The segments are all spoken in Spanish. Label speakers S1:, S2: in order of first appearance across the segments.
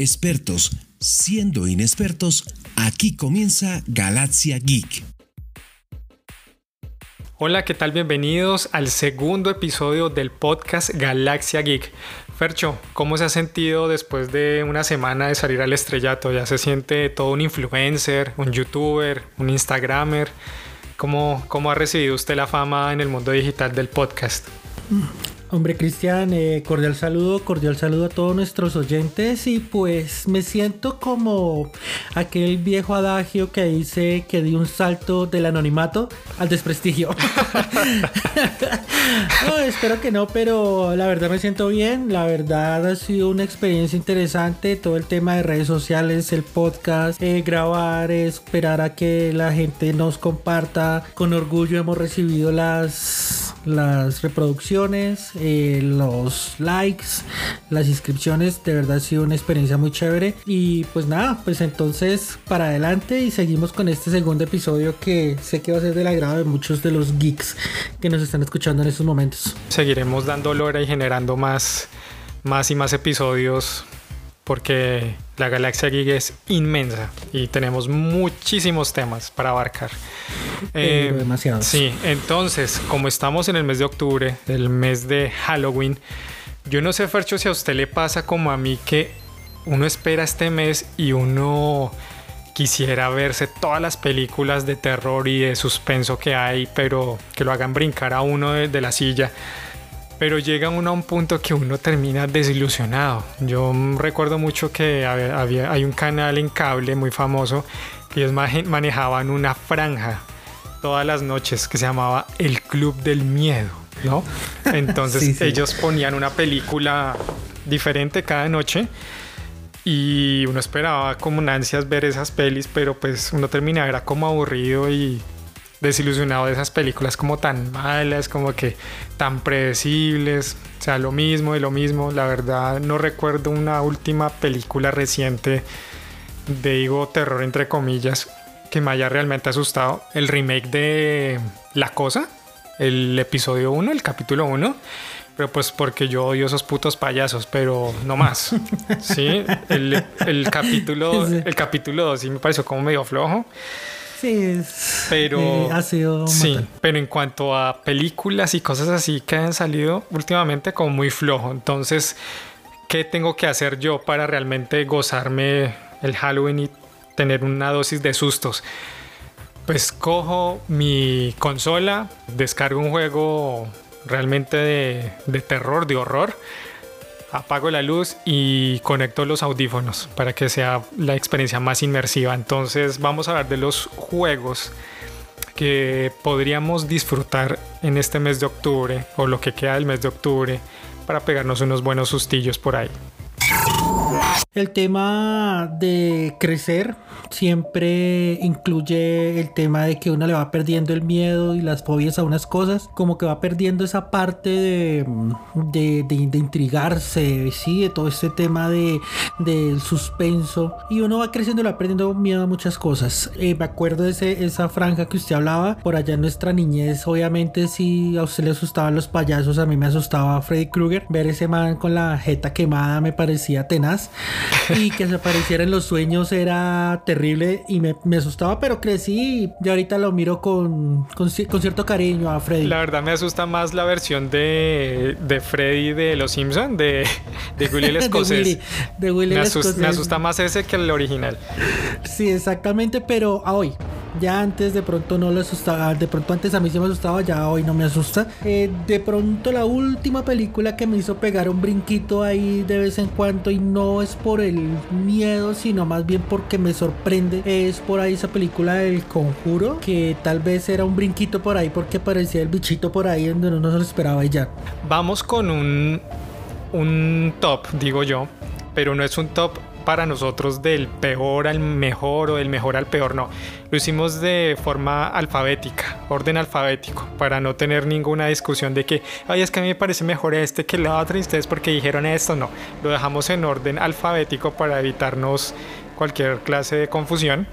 S1: expertos siendo inexpertos, aquí comienza Galaxia Geek.
S2: Hola, ¿qué tal? Bienvenidos al segundo episodio del podcast Galaxia Geek. Fercho, ¿cómo se ha sentido después de una semana de salir al estrellato? ¿Ya se siente todo un influencer, un youtuber, un instagramer? ¿Cómo, cómo ha recibido usted la fama en el mundo digital del podcast?
S3: Hombre Cristian, eh, cordial saludo, cordial saludo a todos nuestros oyentes y pues me siento como aquel viejo adagio que dice que di un salto del anonimato al desprestigio. espero que no, pero la verdad me siento bien, la verdad ha sido una experiencia interesante, todo el tema de redes sociales, el podcast, eh, grabar, esperar a que la gente nos comparta, con orgullo hemos recibido las las reproducciones, eh, los likes, las inscripciones. De verdad ha sido una experiencia muy chévere. Y pues nada, pues entonces para adelante y seguimos con este segundo episodio que sé que va a ser del agrado de muchos de los geeks que nos están escuchando en estos momentos.
S2: Seguiremos dando lora y generando más, más y más episodios porque la galaxia Geek es inmensa y tenemos muchísimos temas para abarcar.
S3: Eh, demasiados.
S2: Sí, entonces, como estamos en el mes de octubre, el mes de Halloween, yo no sé, Fercho, si a usted le pasa como a mí que uno espera este mes y uno quisiera verse todas las películas de terror y de suspenso que hay, pero que lo hagan brincar a uno de la silla pero llega uno a un punto que uno termina desilusionado. Yo recuerdo mucho que había, hay un canal en cable muy famoso que ellos manejaban una franja todas las noches que se llamaba El Club del Miedo, ¿no? Entonces ellos ponían una película diferente cada noche y uno esperaba como ansias ver esas pelis, pero pues uno terminaba era como aburrido y desilusionado de esas películas como tan malas, como que tan predecibles, o sea, lo mismo y lo mismo. La verdad no recuerdo una última película reciente de digo terror entre comillas que me haya realmente asustado. El remake de La Cosa, el episodio 1, el capítulo 1. Pero pues porque yo odio esos putos payasos, pero no más. Sí, el, el capítulo, el capítulo 2 sí me pareció como medio flojo.
S3: Sí,
S2: pero
S3: eh,
S2: sí, pero en cuanto a películas y cosas así que han salido últimamente como muy flojo. Entonces, ¿qué tengo que hacer yo para realmente gozarme el Halloween y tener una dosis de sustos? Pues cojo mi consola, descargo un juego realmente de, de terror, de horror apago la luz y conecto los audífonos para que sea la experiencia más inmersiva. Entonces vamos a hablar de los juegos que podríamos disfrutar en este mes de octubre o lo que queda del mes de octubre para pegarnos unos buenos sustillos por ahí.
S3: El tema de crecer siempre incluye el tema de que uno le va perdiendo el miedo y las fobias a unas cosas, como que va perdiendo esa parte de, de, de, intrigarse, ¿sí? de todo este tema de, del suspenso. Y uno va creciendo y va perdiendo miedo a muchas cosas. Eh, me acuerdo de ese, esa franja que usted hablaba, por allá en nuestra niñez, obviamente si a usted le asustaban los payasos, a mí me asustaba Freddy Krueger. Ver ese man con la jeta quemada me parecía tenaz y que se apareciera en los sueños era terrible y me, asustaba, pero crecí y ahorita lo miro con, con, cierto cariño a Freddy.
S2: La verdad me asusta más la versión de, de Freddy de Los Simpsons, de, de Willy el Escocés.
S3: de Willy,
S2: me,
S3: asusta,
S2: me asusta más ese que el original.
S3: Sí, exactamente, pero a hoy. Ya antes de pronto no le asustaba, de pronto antes a mí sí me asustaba, ya hoy no me asusta. Eh, de pronto la última película que me hizo pegar un brinquito ahí de vez en cuando y no es por el miedo, sino más bien porque me sorprende. Es por ahí esa película del conjuro, que tal vez era un brinquito por ahí porque parecía el bichito por ahí donde no se lo esperaba y ya.
S2: Vamos con un, un top, digo yo, pero no es un top para nosotros del peor al mejor o del mejor al peor, no. Lo hicimos de forma alfabética, orden alfabético, para no tener ninguna discusión de que, ay, es que a mí me parece mejor este que el otro y ustedes porque dijeron esto, no. Lo dejamos en orden alfabético para evitarnos cualquier clase de confusión.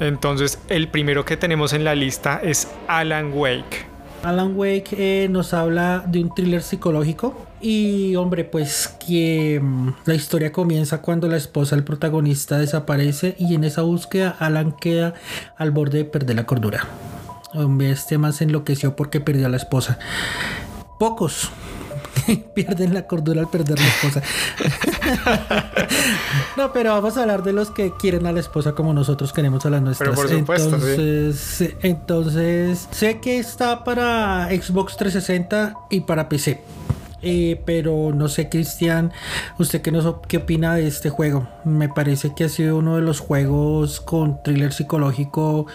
S2: Entonces, el primero que tenemos en la lista es Alan Wake.
S3: Alan Wake eh, nos habla de un thriller psicológico y hombre pues que mm, la historia comienza cuando la esposa del protagonista desaparece y en esa búsqueda Alan queda al borde de perder la cordura. Hombre, este más enloqueció porque perdió a la esposa. Pocos pierden la cordura al perder la esposa. no, pero vamos a hablar de los que quieren a la esposa como nosotros queremos a las nuestras.
S2: Pero por supuesto,
S3: entonces, entonces, sé que está para Xbox 360 y para PC. Eh, pero no sé, Cristian, ¿usted qué, nos, qué opina de este juego? Me parece que ha sido uno de los juegos con thriller psicológico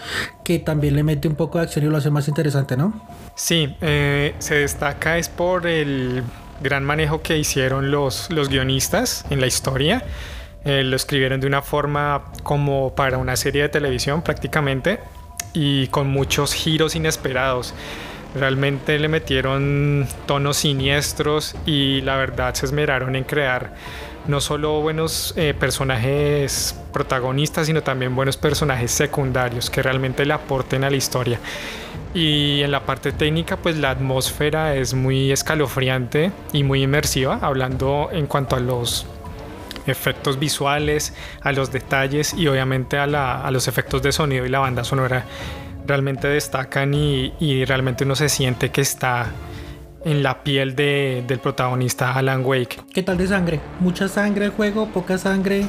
S3: que también le mete un poco de acción y lo hace más interesante, ¿no?
S2: Sí, eh, se destaca es por el gran manejo que hicieron los, los guionistas en la historia. Eh, lo escribieron de una forma como para una serie de televisión prácticamente y con muchos giros inesperados. Realmente le metieron tonos siniestros y la verdad se esmeraron en crear no solo buenos eh, personajes protagonistas, sino también buenos personajes secundarios que realmente le aporten a la historia. Y en la parte técnica, pues la atmósfera es muy escalofriante y muy inmersiva, hablando en cuanto a los efectos visuales, a los detalles y obviamente a, a los efectos de sonido y la banda sonora realmente destacan y, realmente uno se siente que está en la piel del protagonista Alan Wake.
S3: ¿Qué tal de sangre? ¿Mucha sangre el juego? ¿Poca sangre?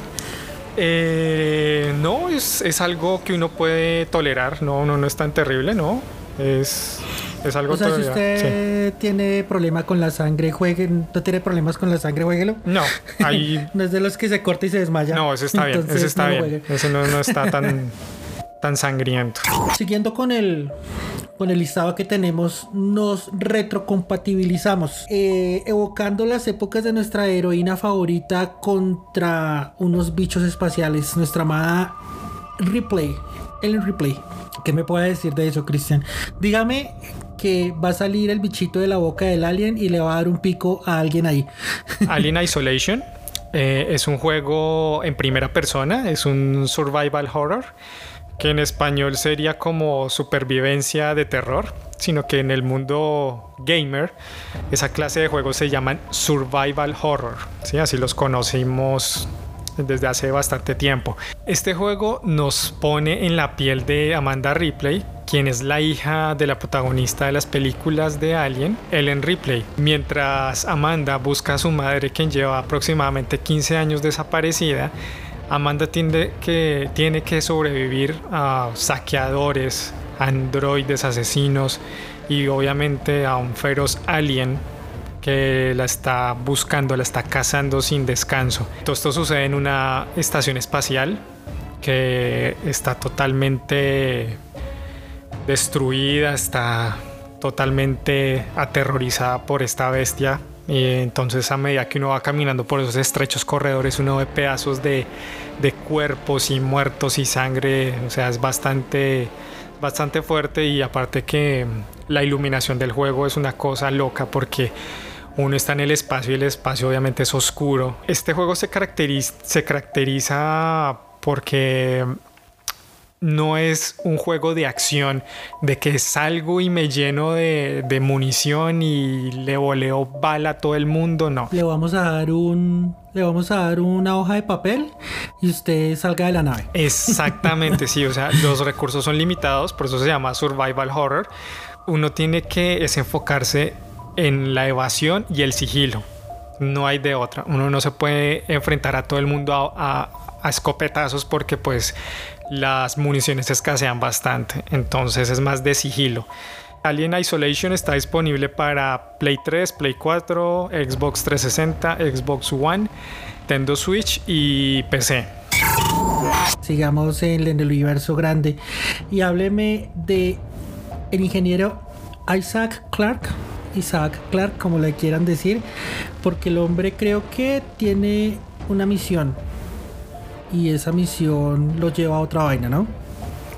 S2: Eh, no, es, algo que uno puede tolerar, no, no, no es tan terrible, ¿no? Es, es algo
S3: O sea, si usted tiene problema con la sangre, juegue, no tiene problemas con la sangre, jueguelo.
S2: No, ahí...
S3: no es de los que se corta y se desmaya.
S2: No, eso está bien, eso está bien. Eso no, no está tan... tan sangriento.
S3: Siguiendo con el, con el listado que tenemos, nos retrocompatibilizamos, eh, evocando las épocas de nuestra heroína favorita contra unos bichos espaciales, nuestra amada Replay, el Replay. ¿Qué me puede decir de eso, Cristian? Dígame que va a salir el bichito de la boca del alien y le va a dar un pico a alguien ahí.
S2: Alien Isolation. Eh, es un juego en primera persona, es un survival horror que en español sería como supervivencia de terror, sino que en el mundo gamer esa clase de juegos se llaman survival horror, ¿sí? así los conocimos desde hace bastante tiempo. Este juego nos pone en la piel de Amanda Ripley, quien es la hija de la protagonista de las películas de Alien, Ellen Ripley. Mientras Amanda busca a su madre, quien lleva aproximadamente 15 años desaparecida, Amanda tiene que, tiene que sobrevivir a saqueadores, androides, asesinos y obviamente a un feroz alien que la está buscando, la está cazando sin descanso. Todo esto sucede en una estación espacial que está totalmente destruida, está totalmente aterrorizada por esta bestia y entonces a medida que uno va caminando por esos estrechos corredores, uno ve pedazos de, de cuerpos y muertos y sangre. O sea, es bastante, bastante fuerte y aparte que la iluminación del juego es una cosa loca porque uno está en el espacio y el espacio obviamente es oscuro. Este juego se caracteriza, se caracteriza porque no es un juego de acción, de que salgo y me lleno de, munición y le voleo bala a todo el mundo, no.
S3: Le vamos a dar un. Le vamos a dar una hoja de papel y usted salga de la nave.
S2: Exactamente, sí. O sea, los recursos son limitados, por eso se llama survival horror. Uno tiene que enfocarse en la evasión y el sigilo. No hay de otra. Uno no se puede enfrentar a todo el mundo a, a escopetazos porque pues las municiones escasean bastante, entonces es más de sigilo. Alien Isolation está disponible para Play 3, Play 4, Xbox 360, Xbox One, Nintendo Switch y PC.
S3: Sigamos en, el universo grande y hábleme de el ingeniero Isaac Clark, Isaac Clark como le quieran decir, porque el hombre creo que tiene una misión y esa misión lo lleva a otra vaina, ¿no?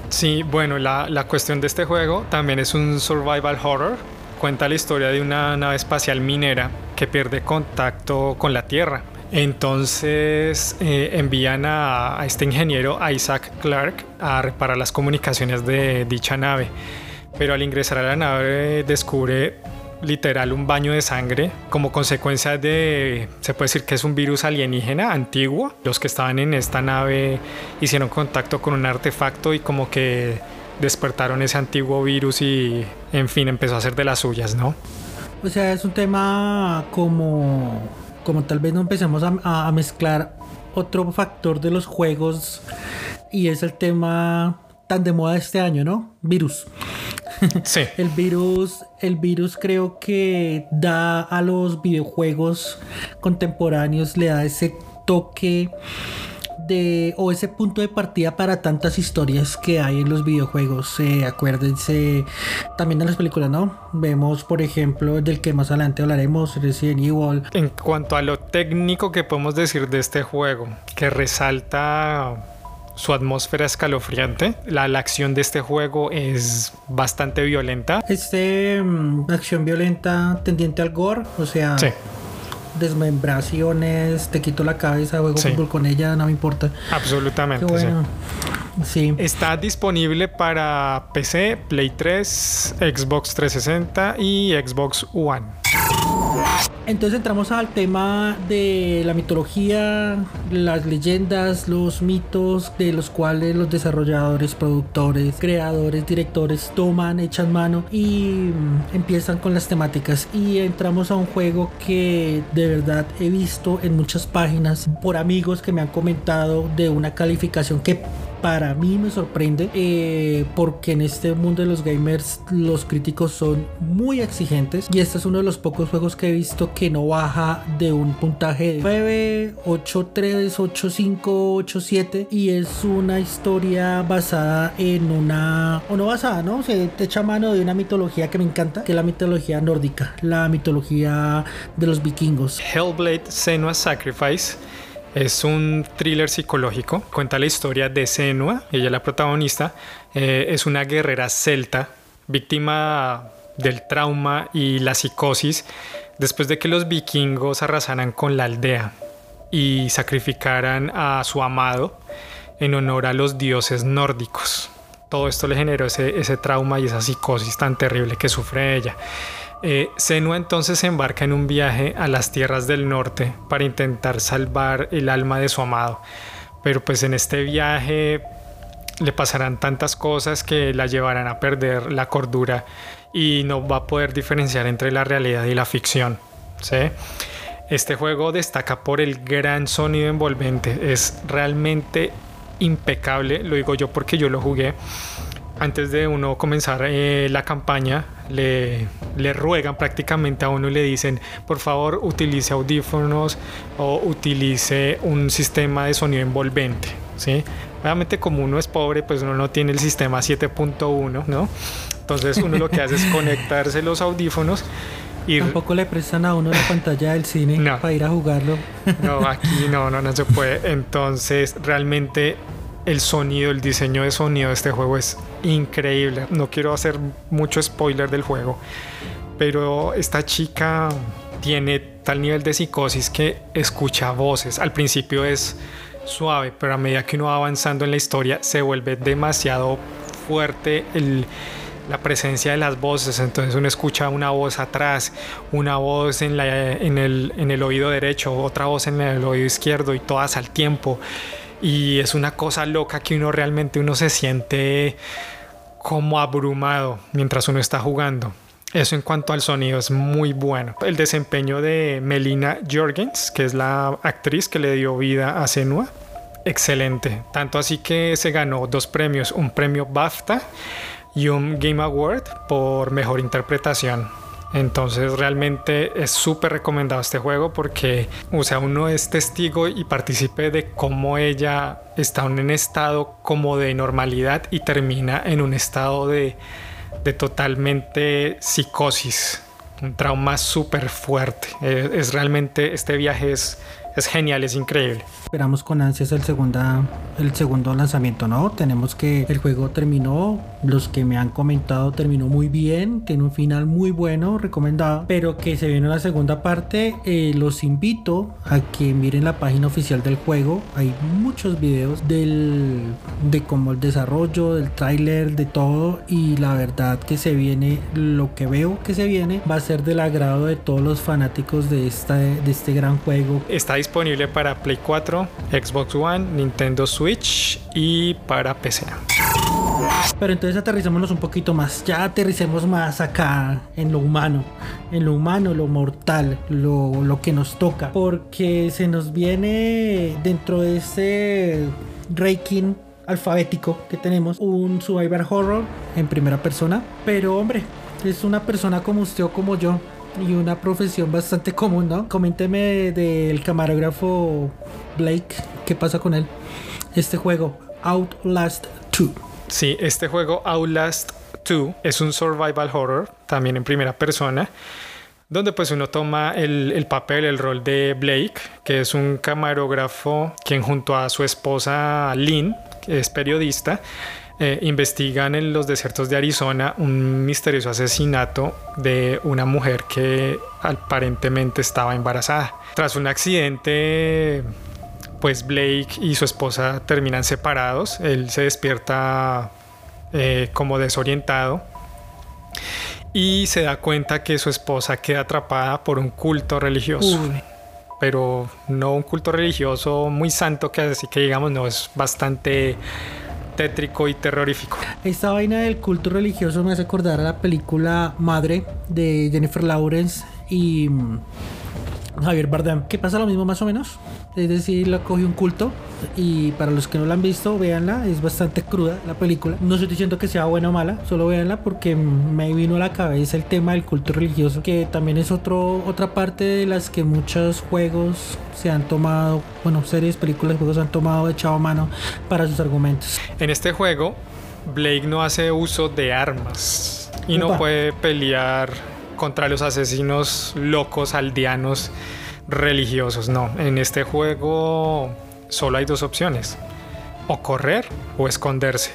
S2: Sí, bueno, la, la cuestión de este juego también es un survival horror. Cuenta la historia de una nave espacial minera que pierde contacto con la Tierra. Entonces eh, envían a, este ingeniero Isaac Clark a reparar las comunicaciones de dicha nave. pero al ingresar a la nave descubre literal un baño de sangre como consecuencia de, se puede decir que es un virus alienígena antiguo. Los que estaban en esta nave hicieron contacto con un artefacto y como que despertaron ese antiguo virus y en fin empezó a hacer de las suyas, ¿no?
S3: O sea, es un tema como, como tal vez no empecemos a, a mezclar otro factor de los juegos y es el tema tan de moda este año, ¿no? Virus.
S2: Sí.
S3: el virus, el virus creo que da a los videojuegos contemporáneos, le da ese toque de o ese punto de partida para tantas historias que hay en los videojuegos. Eh, acuérdense también de las películas, ¿no? Vemos, por ejemplo, del que más adelante hablaremos, Resident Evil.
S2: En cuanto a lo técnico que podemos decir de este juego, que resalta su atmósfera escalofriante. La, acción de este juego es bastante violenta.
S3: Este mm, acción violenta tendiente al gore, o sea, desmembraciones, te quito la cabeza, juego fútbol con ella, no me importa.
S2: Absolutamente. sí. Está disponible para PC, Play 3, Xbox 360 y Xbox One.
S3: Entonces entramos al tema de la mitología, las leyendas, los mitos de los cuales los desarrolladores, productores, creadores, directores toman, echan mano y mm, empiezan con las temáticas. Y entramos a un juego que de verdad he visto en muchas páginas por amigos que me han comentado de una calificación que para mí me sorprende eh, porque en este mundo de los gamers los críticos son muy exigentes y este es uno de los pocos juegos que he visto que no baja de un puntaje de 9, 8, 3, 8, 5, 8, 7 y es una historia basada en una, o no basada, ¿no? Se echa mano de una mitología que me encanta, que es la mitología nórdica, la mitología de los vikingos.
S2: Hellblade Senua Sacrifice es un thriller psicológico, cuenta la historia de Senua, ella es la protagonista, eh, es una guerrera celta, víctima del trauma y la psicosis después de que los vikingos arrasaran con la aldea y sacrificaran a su amado en honor a los dioses nórdicos. Todo esto le generó ese, ese trauma y esa psicosis tan terrible que sufre ella. Eh, Senua entonces se embarca en un viaje a las tierras del norte para intentar salvar el alma de su amado. Pero pues en este viaje le pasarán tantas cosas que la llevarán a perder la cordura y no va a poder diferenciar entre la realidad y la ficción. Este juego destaca por el gran sonido envolvente. Es realmente impecable, lo digo yo porque yo lo jugué antes de uno comenzar eh, la campaña, le, le, ruegan prácticamente a uno y le dicen, por favor, utilice audífonos o utilice un sistema de sonido envolvente. ¿sí? Obviamente como uno es pobre, pues uno no tiene el sistema 7.1, ¿no? Entonces uno lo que hace es conectarse los audífonos
S3: y Tampoco le prestan a uno la pantalla del cine para ir a jugarlo.
S2: No, aquí no, no, no se puede. Entonces realmente el sonido, el diseño de sonido de este juego es increíble. No quiero hacer mucho spoiler del juego, pero esta chica tiene tal nivel de psicosis que escucha voces. Al principio es suave, pero a medida que uno va avanzando en la historia se vuelve demasiado fuerte la presencia de las voces. Entonces uno escucha una voz atrás, una voz en, el, en el oído derecho, otra voz en el oído izquierdo y todas al tiempo y es una cosa loca que uno realmente uno se siente como abrumado mientras uno está jugando. Eso en cuanto al sonido es muy bueno. El desempeño de Melina Jorgens, que es la actriz que le dio vida a Senua, excelente. Tanto así que se ganó dos premios, un premio BAFTA y un Game Award por mejor interpretación. Entonces realmente es súper recomendado este juego porque, o sea, uno es testigo y participe de cómo ella está en un estado como de normalidad y termina en un estado de, de totalmente psicosis, un trauma súper fuerte. Es, realmente, este viaje es, es genial, es increíble.
S3: Esperamos con ansias el, segunda, el segundo lanzamiento, ¿no? Tenemos que el juego terminó, los que me han comentado terminó muy bien, tiene un final muy bueno, recomendado, pero que se viene la segunda parte. Eh, los invito a que miren la página oficial del juego, hay muchos videos del, de cómo el desarrollo, del tráiler, de todo, y la verdad que se viene, lo que veo que se viene, va a ser del agrado de todos los fanáticos de, esta, de este gran juego.
S2: Está disponible para Play 4 Xbox One, Nintendo Switch y para PC.
S3: Pero entonces aterricémonos un poquito más. Ya aterricemos más acá en lo humano. En lo humano, lo mortal, lo, lo que nos toca. Porque se nos viene dentro de ese ranking alfabético que tenemos un survivor horror en primera persona. Pero hombre, es una persona como usted o como yo y una profesión bastante común, ¿no? Coménteme del camarógrafo Blake, ¿qué pasa con él? Este juego, Outlast 2.
S2: Sí, este juego Outlast 2 es un survival horror, también en primera persona, donde pues uno toma el, el, papel, el rol de Blake, que es un camarógrafo quien junto a su esposa Lynn, que es periodista, eh, investigan en los desiertos de Arizona un misterioso asesinato de una mujer que aparentemente estaba embarazada. Tras un accidente, pues Blake y su esposa terminan separados. Él se despierta eh, como desorientado y se da cuenta que su esposa queda atrapada por un culto religioso. Pero no un culto religioso muy santo que así que digamos no es bastante tétrico y terrorífico.
S3: Esta vaina del culto religioso me hace acordar a la película Madre de Jennifer Lawrence y mm, Javier Bardem, que pasa lo mismo más o menos. Es decir, la coge un culto y para los que no la han visto, véanla, es bastante cruda la película. No estoy diciendo que sea buena o mala, solo véanla porque me vino a la cabeza el tema del culto religioso, que también es otro, otra parte de las que muchos juegos se han tomado, bueno, series, películas, juegos han tomado, echado mano para sus argumentos.
S2: En este juego, Blake no hace uso de armas y no puede pelear contra los asesinos locos aldeanos religiosos. No, en este juego solo hay dos opciones. O correr o esconderse.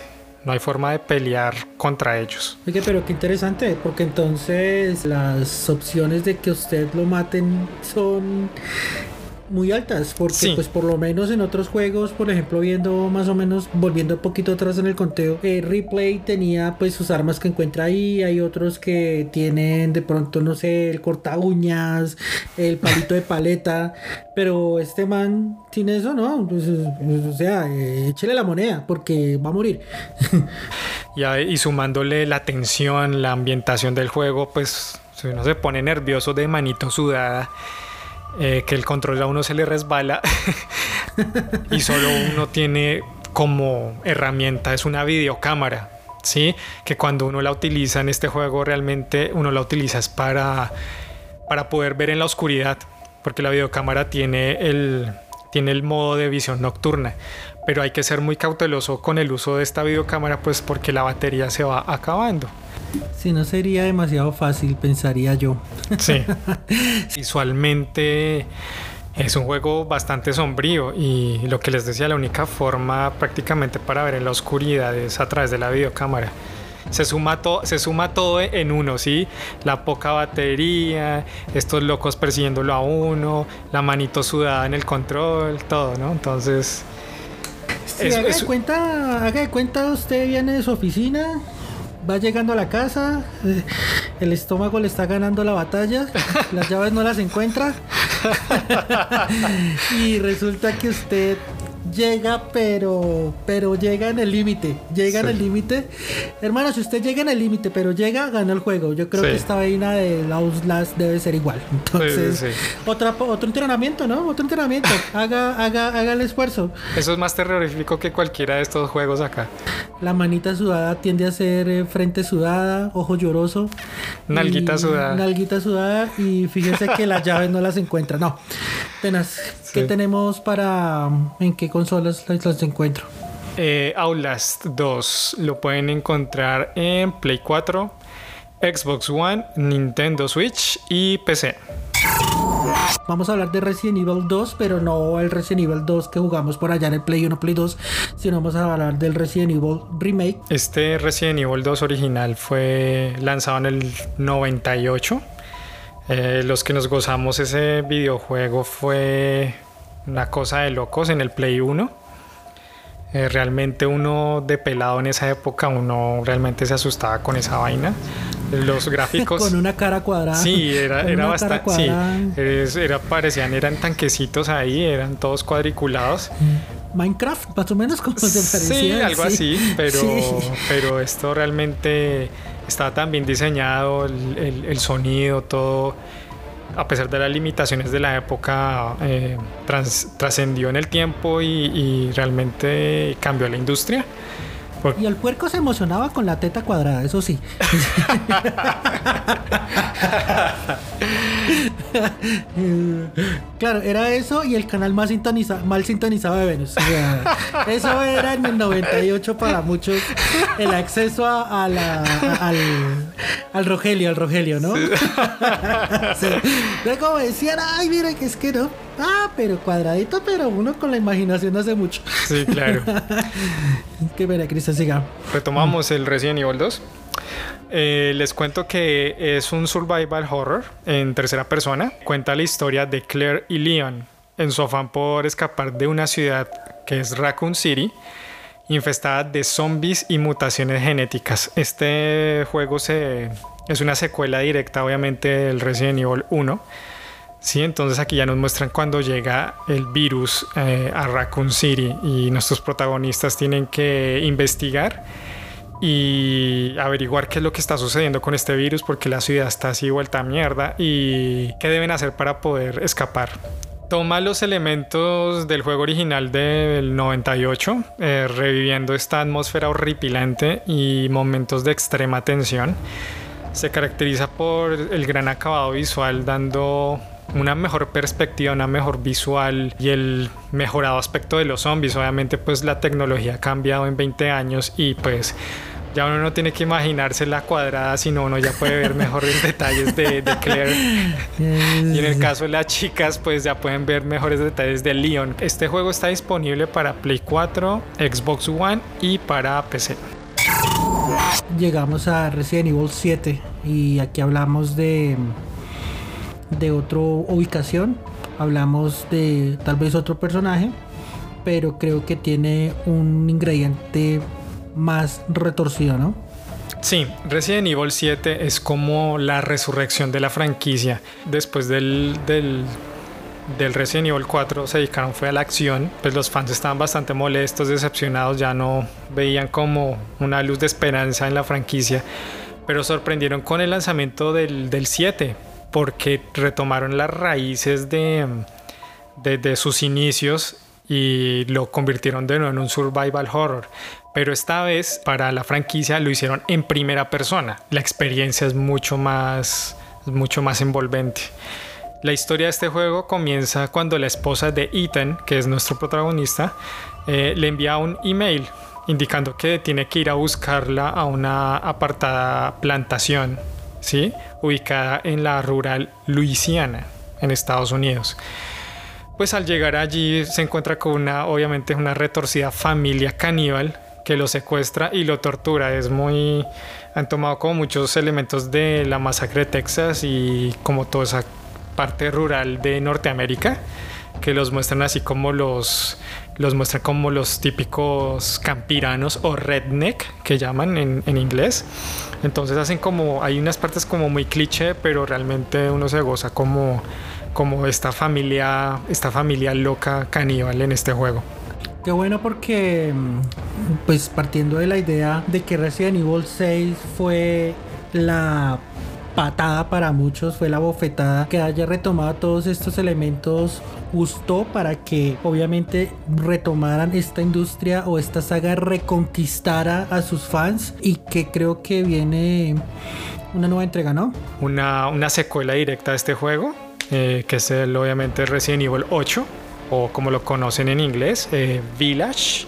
S2: No hay forma de pelear contra ellos.
S3: Oye, pero qué interesante, porque entonces las opciones de que usted lo maten son muy altas, porque pues por lo menos en otros juegos, por ejemplo, viendo más o menos, volviendo un poquito atrás en el conteo, eh, Replay tenía pues sus armas que encuentra ahí, hay otros que tienen de pronto, no sé, el corta uñas, el palito de paleta, pero este man tiene eso, ¿no? Pues, pues o sea, eh, échele la moneda, porque va a morir.
S2: y, y sumándole la tensión, la ambientación del juego, pues si uno se pone nervioso de manito sudada eh, que el control a uno se le resbala y solo uno tiene como herramienta es una videocámara, ¿sí? Que cuando uno la utiliza en este juego realmente uno la utiliza es para, para poder ver en la oscuridad, porque la videocámara tiene el, tiene el modo de visión nocturna, pero hay que ser muy cauteloso con el uso de esta videocámara pues porque la batería se va acabando.
S3: Si no sería demasiado fácil, pensaría yo.
S2: Sí. Visualmente es un juego bastante sombrío y lo que les decía, la única forma prácticamente para ver en la oscuridad es a través de la videocámara. Se suma, se suma todo en uno, ¿sí? La poca batería, estos locos persiguiéndolo a uno, la manito sudada en el control, todo, ¿no? Entonces...
S3: haga, de cuenta, haga de cuenta, usted viene de su oficina, va llegando a la casa, eh, el estómago le está ganando la batalla, las llaves no las encuentra. Y resulta que usted llega, pero pero llega en el límite. Llega en el límite. Hermano, si usted llega en el límite, pero llega, gana el juego. Yo creo que esta vaina de Outlast debe ser igual. Entonces, otra, otro entrenamiento, ¿no? Otro entrenamiento. haga, haga, haga el esfuerzo.
S2: Eso es más terrorífico que cualquiera de estos juegos acá.
S3: La manita sudada tiende a ser eh, frente sudada, ojo lloroso.
S2: Nalguita sudada.
S3: Nalguita sudada. Y fíjense que las llaves no las encuentra. No. Apenas, ¿qué tenemos para. ¿En qué consolas las encuentro?
S2: Eh, Outlast 2 lo pueden encontrar en Play 4, Xbox One, Nintendo Switch y PC.
S3: Vamos a hablar de Resident Evil 2, pero no el Resident Evil 2 que jugamos por allá en el Play 1, Play 2, sino vamos a hablar del Resident Evil Remake.
S2: Este Resident Evil 2 original fue lanzado en el 98. Eh, los que nos gozamos ese videojuego fue una cosa de locos en el Play 1. Eh, realmente uno de pelado en esa época, uno realmente se asustaba con esa vaina. Los gráficos.
S3: con una cara cuadrada.
S2: Sí, era, era bastante. Sí, era, parecían, eran tanquecitos ahí, eran todos cuadriculados.
S3: Mm. Minecraft, más o menos como se parecía.
S2: Sí, algo así, pero, pero esto realmente estaba tan bien diseñado, el, el sonido, todo a pesar de las limitaciones de la época, eh, trascendió en el tiempo y, realmente cambió la industria.
S3: Y el puerco se emocionaba con la teta cuadrada, eso sí. claro, era eso y el canal más mal sintonizado de Venus. eso era en el 98 para muchos el acceso a, la, al, Rogelio, al Rogelio, ¿no? como decían, ay, mira que es que no. Ah, pero cuadradito, pero uno con la imaginación hace mucho.
S2: Sí, claro.
S3: Qué pena, Cristian, siga.
S2: Retomamos el Resident Evil 2. Eh, les cuento que es un survival horror en tercera persona. Cuenta la historia de Claire y Leon en su afán por escapar de una ciudad que es Raccoon City, infestada de zombies y mutaciones genéticas. Este juego se, es una secuela directa, obviamente, del Resident Evil 1. Sí, entonces aquí ya nos muestran cuando llega el virus eh, a Raccoon City y nuestros protagonistas tienen que investigar y averiguar qué es lo que está sucediendo con este virus porque la ciudad está así vuelta a mierda y qué deben hacer para poder escapar. Toma los elementos del juego original del 98, eh, reviviendo esta atmósfera horripilante y momentos de extrema tensión. Se caracteriza por el gran acabado visual dando una mejor perspectiva, una mejor visual y el mejorado aspecto de los zombies. Obviamente pues la tecnología ha cambiado en 20 años y pues ya uno no tiene que imaginarse la cuadrada, sino uno ya puede ver mejores detalles de, Claire. y en el caso de las chicas, pues ya pueden ver mejores detalles de Leon. Este juego está disponible para Play 4, Xbox One y para PC.
S3: Llegamos a Resident Evil 7 y aquí hablamos de de otra ubicación, hablamos de tal vez otro personaje, pero creo que tiene un ingrediente más retorcido, ¿no?
S2: Sí, Resident Evil 7 es como la resurrección de la franquicia. Después del, del, del, Resident Evil 4 se dedicaron fue a la acción, pues los fans estaban bastante molestos, decepcionados, ya no veían como una luz de esperanza en la franquicia, pero sorprendieron con el lanzamiento del, del 7, porque retomaron las raíces de, de, sus inicios y lo convirtieron de nuevo en un survival horror. Pero esta vez para la franquicia lo hicieron en primera persona. La experiencia es mucho más, mucho más envolvente. La historia de este juego comienza cuando la esposa de Ethan, que es nuestro protagonista, eh, le envía un email indicando que tiene que ir a buscarla a una apartada plantación ¿sí? ubicada en la rural Luisiana, en Estados Unidos. Pues al llegar allí se encuentra con una, obviamente, una retorcida familia caníbal que lo secuestra y lo tortura. Es muy. Han tomado como muchos elementos de la masacre de Texas y como toda esa parte rural de Norteamérica que los muestran así como los los muestran como los típicos campiranos o redneck que llaman en, en inglés entonces hacen como, hay unas partes como muy cliché, pero realmente uno se goza como, como esta familia, esta familia loca caníbal en este juego.
S3: Qué bueno porque, pues partiendo de la idea de que Resident Evil 6 fue la patada para muchos, fue la bofetada que haya retomado todos estos elementos gustó para que obviamente retomaran esta industria o esta saga reconquistara a sus fans y que creo que viene una nueva entrega, ¿no?
S2: Una, una secuela directa de este juego, eh, que es el, obviamente Resident Evil 8 o como lo conocen en inglés, eh, Village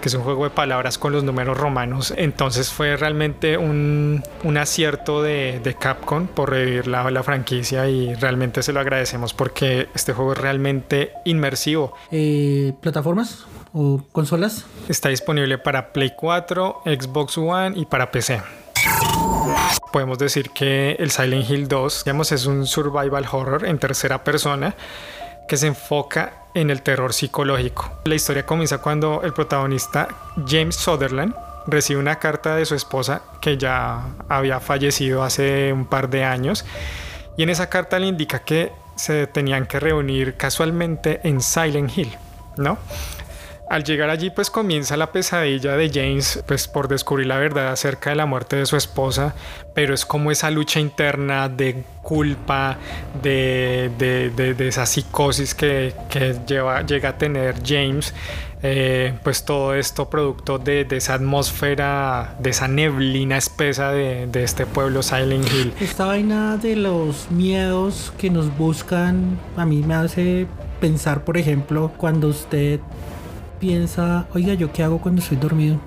S2: que es un juego de palabras con los números romanos. Entonces fue realmente un, un acierto de, de, Capcom por revivir la, la, franquicia y realmente se lo agradecemos porque este juego es realmente inmersivo.
S3: Eh, ¿Plataformas o consolas?
S2: Está disponible para Play 4, Xbox One y para PC. Podemos decir que el Silent Hill 2 digamos, es un survival horror en tercera persona que se enfoca en el terror psicológico. La historia comienza cuando el protagonista James Sutherland recibe una carta de su esposa que ya había fallecido hace un par de años y en esa carta le indica que se tenían que reunir casualmente en Silent Hill, ¿no? Al llegar allí pues comienza la pesadilla de James pues por descubrir la verdad acerca de la muerte de su esposa, pero es como esa lucha interna de culpa, de, de, esa psicosis que, lleva, llega a tener James. Eh, pues todo esto producto de, esa atmósfera, de esa neblina espesa de, este pueblo Silent Hill.
S3: Esta vaina de los miedos que nos buscan, a mí me hace pensar, por ejemplo, cuando usted piensa, oiga, ¿yo qué hago cuando estoy dormido?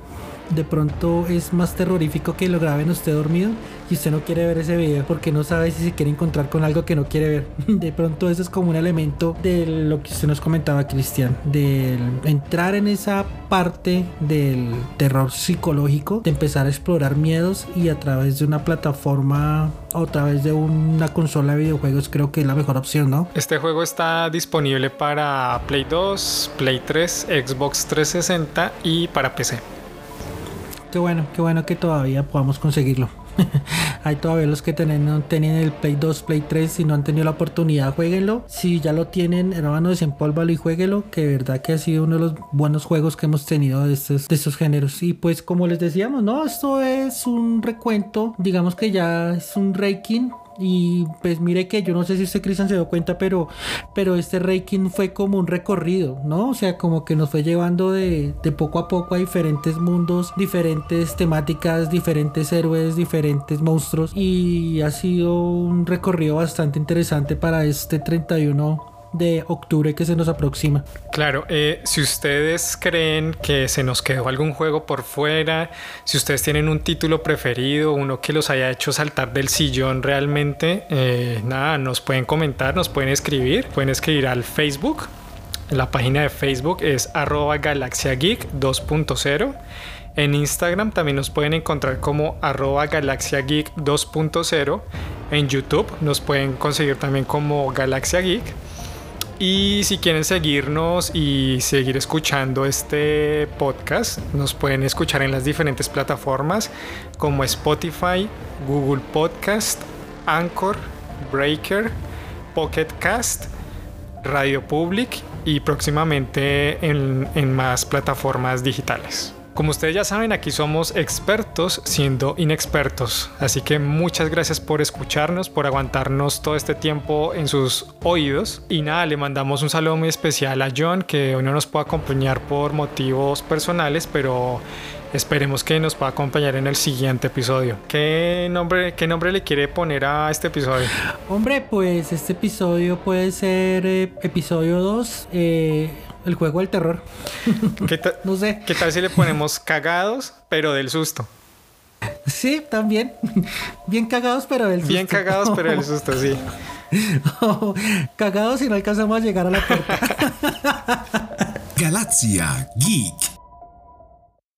S3: De pronto es más terrorífico que lo graben usted dormido y usted no quiere ver ese video porque no sabe si se quiere encontrar con algo que no quiere ver. De pronto eso es como un elemento de lo que usted nos comentaba, Cristian, de entrar en esa parte del terror psicológico, de empezar a explorar miedos y a través de una plataforma o a través de una consola de videojuegos creo que es la mejor opción, ¿no?
S2: Este juego está disponible para Play 2, Play 3, Xbox 360 y para PC.
S3: Qué bueno, qué bueno que todavía podamos conseguirlo. Hay todavía los que tienen, tienen el Play 2, Play 3. Si no han tenido la oportunidad, jueguenlo. Si ya lo tienen, hermano, desempólvalo y jueguenlo. Que de verdad que ha sido uno de los buenos juegos que hemos tenido de estos, de estos géneros. Y pues, como les decíamos, no, esto es un recuento. Digamos que ya es un ranking y pues mire que yo no sé si usted Cristian se dio cuenta, pero, pero este ranking fue como un recorrido, ¿no? O sea, como que nos fue llevando de, de poco a poco a diferentes mundos, diferentes temáticas, diferentes héroes, diferentes monstruos. Y ha sido un recorrido bastante interesante para este 31 de octubre que se nos aproxima.
S2: Claro, eh, si ustedes creen que se nos quedó algún juego por fuera, si ustedes tienen un título preferido, uno que los haya hecho saltar del sillón realmente, eh, nada, nos pueden comentar, nos pueden escribir, pueden escribir al Facebook. La página de Facebook es arroba galaxiageek 2.0. En Instagram también nos pueden encontrar como arroba galaxiageek 2.0. En YouTube nos pueden conseguir también como Galaxia Geek. Y si quieren seguirnos y seguir escuchando este podcast, nos pueden escuchar en las diferentes plataformas como Spotify, Google Podcast, Anchor, Breaker, Pocket Cast, Radio Public y próximamente en, en más plataformas digitales. Como ustedes ya saben, aquí somos expertos siendo inexpertos. Así que muchas gracias por escucharnos, por aguantarnos todo este tiempo en sus oídos. Y nada, le mandamos un saludo muy especial a John, que hoy no nos puede acompañar por motivos personales, pero esperemos que nos pueda acompañar en el siguiente episodio. ¿Qué nombre, qué nombre le quiere poner a este episodio?
S3: Hombre, pues este episodio puede ser eh, episodio 2. Eh, el juego del terror.
S2: ¿Qué no sé. ¿Qué tal si le ponemos cagados, pero del susto?
S3: Sí, también. Bien cagados, pero del susto.
S2: Bien cagados, pero del susto, sí.
S3: cagados y no alcanzamos a llegar a la puerta.
S1: Galaxia Geek.